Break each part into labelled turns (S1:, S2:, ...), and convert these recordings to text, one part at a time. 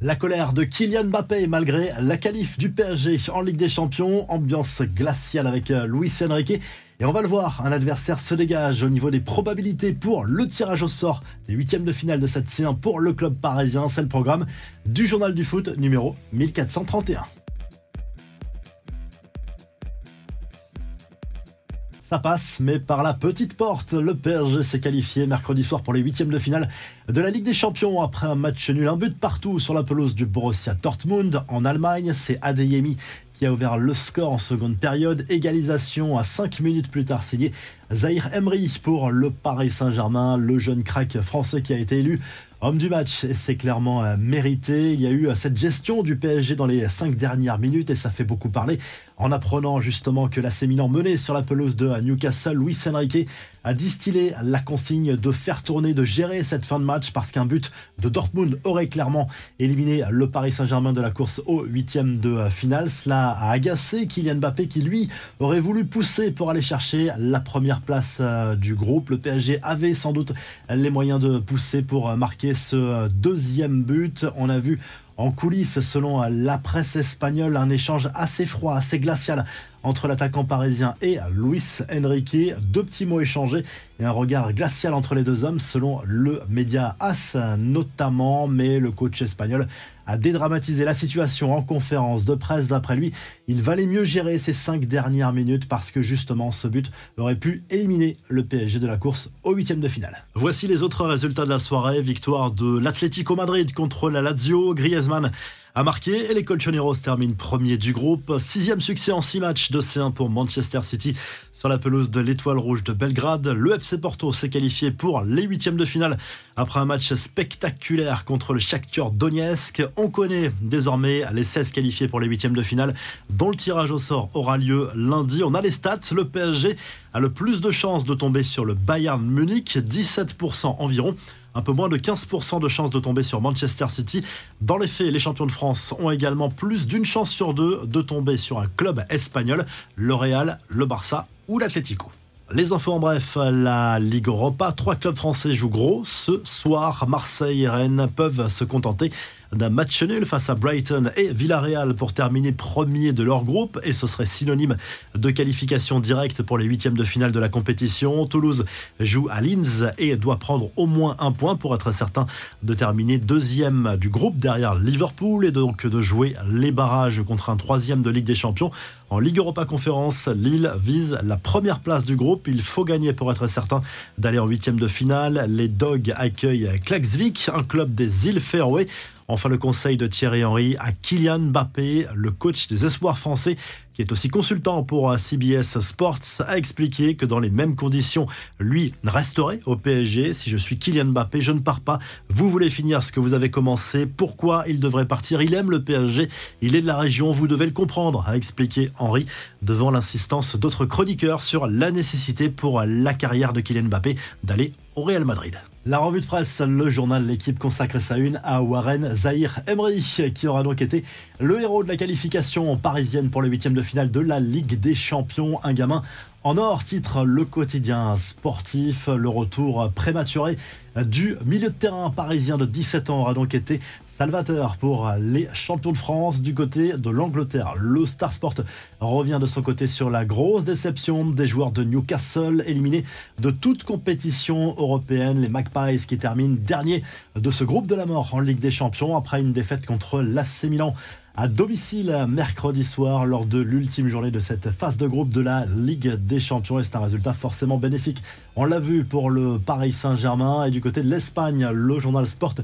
S1: La colère de Kylian Mbappé malgré la qualif du PSG en Ligue des Champions, ambiance glaciale avec euh, Luis Enrique. Et on va le voir, un adversaire se dégage au niveau des probabilités pour le tirage au sort des huitièmes de finale de cette C1 pour le club parisien. C'est le programme du journal du foot numéro 1431. Ça passe, mais par la petite porte. Le PSG s'est qualifié mercredi soir pour les huitièmes de finale de la Ligue des Champions après un match nul, un but partout sur la pelouse du Borussia Dortmund en Allemagne. C'est Adeyemi qui a ouvert le score en seconde période. Égalisation à 5 minutes plus tard signé Zahir Emery pour le Paris Saint-Germain, le jeune crack français qui a été élu homme du match. C'est clairement euh, mérité. Il y a eu euh, cette gestion du PSG dans les 5 dernières minutes et ça fait beaucoup parler en apprenant justement que la Milan menée sur la pelouse de Newcastle, Luis Enrique a distillé la consigne de faire tourner, de gérer cette fin de match parce qu'un but de Dortmund aurait clairement éliminé le Paris Saint-Germain de la course au huitième de finale. Cela a agacé Kylian Mbappé qui lui aurait voulu pousser pour aller chercher la première place euh, du groupe. Le PSG avait sans doute les moyens de pousser pour marquer ce deuxième but. On a vu en coulisses, selon la presse espagnole, un échange assez froid, assez glacial entre l'attaquant parisien et Luis Enrique. Deux petits mots échangés et un regard glacial entre les deux hommes, selon le média AS notamment. Mais le coach espagnol a dédramatisé la situation en conférence de presse. D'après lui, il valait mieux gérer ces cinq dernières minutes parce que justement ce but aurait pu éliminer le PSG de la course au huitième de finale. Voici les autres résultats de la soirée. Victoire de l'Atlético Madrid contre la Lazio. Griezmann a marqué et les Colchoneros terminent premier du groupe. Sixième succès en six matchs de C1 pour Manchester City sur la pelouse de l'Étoile Rouge de Belgrade. Le FC Porto s'est qualifié pour les huitièmes de finale après un match spectaculaire contre le Shakhtar Donetsk. On connaît désormais les 16 qualifiés pour les huitièmes de finale dont le tirage au sort aura lieu lundi. On a les stats. Le PSG a le plus de chances de tomber sur le Bayern Munich, 17% environ un peu moins de 15% de chances de tomber sur Manchester City. Dans les faits, les champions de France ont également plus d'une chance sur deux de tomber sur un club espagnol, le Real, le Barça ou l'Atlético. Les infos en bref, la Ligue Europa, trois clubs français jouent gros ce soir. Marseille et Rennes peuvent se contenter d'un match nul face à Brighton et Villarreal pour terminer premier de leur groupe et ce serait synonyme de qualification directe pour les huitièmes de finale de la compétition. Toulouse joue à Linz et doit prendre au moins un point pour être certain de terminer deuxième du groupe derrière Liverpool et donc de jouer les barrages contre un troisième de Ligue des Champions. En Ligue Europa Conférence, Lille vise la première place du groupe. Il faut gagner pour être certain d'aller en huitième de finale. Les Dogs accueillent Klaxvik, un club des îles Féroé. Enfin, le conseil de Thierry Henry à Kylian Mbappé, le coach des espoirs français, qui est aussi consultant pour CBS Sports, a expliqué que dans les mêmes conditions, lui resterait au PSG. Si je suis Kylian Mbappé, je ne pars pas. Vous voulez finir ce que vous avez commencé. Pourquoi il devrait partir? Il aime le PSG. Il est de la région. Vous devez le comprendre, a expliqué Henry devant l'insistance d'autres chroniqueurs sur la nécessité pour la carrière de Kylian Mbappé d'aller au Real Madrid. La revue de presse, le journal L'équipe consacre sa une à Warren Zahir Emery, qui aura donc été le héros de la qualification parisienne pour le huitième de finale de la Ligue des Champions. Un gamin en or titre le quotidien sportif. Le retour prématuré du milieu de terrain parisien de 17 ans aura donc été salvateur pour les champions de France du côté de l'Angleterre. Le Star Sport revient de son côté sur la grosse déception des joueurs de Newcastle éliminés de toute compétition européenne. Les Magpies qui terminent dernier de ce groupe de la mort en Ligue des Champions après une défaite contre l'AC Milan à domicile mercredi soir lors de l'ultime journée de cette phase de groupe de la Ligue des Champions et c'est un résultat forcément bénéfique. On l'a vu pour le Paris Saint-Germain et du côté de l'Espagne, le journal Sport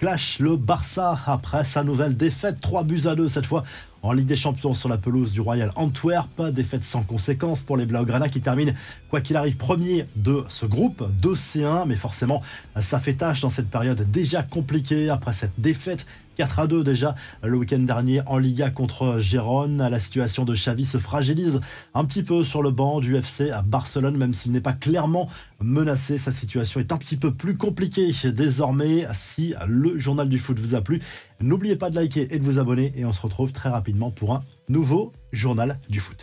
S1: clash le Barça après sa nouvelle défaite 3 buts à 2 cette fois en Ligue des Champions sur la pelouse du Royal Antwerp. Défaite sans conséquence pour les Blaugrana qui terminent, quoi qu'il arrive, premier de ce groupe de C1. Mais forcément, ça fait tâche dans cette période déjà compliquée après cette défaite 4 à 2 déjà le week-end dernier en Liga contre Gérone. La situation de Xavi se fragilise un petit peu sur le banc du FC à Barcelone, même s'il n'est pas clairement menacé. Sa situation est un petit peu plus compliquée désormais. Si le journal du foot vous a plu, n'oubliez pas de liker et de vous abonner et on se retrouve très rapidement pour un nouveau journal du foot.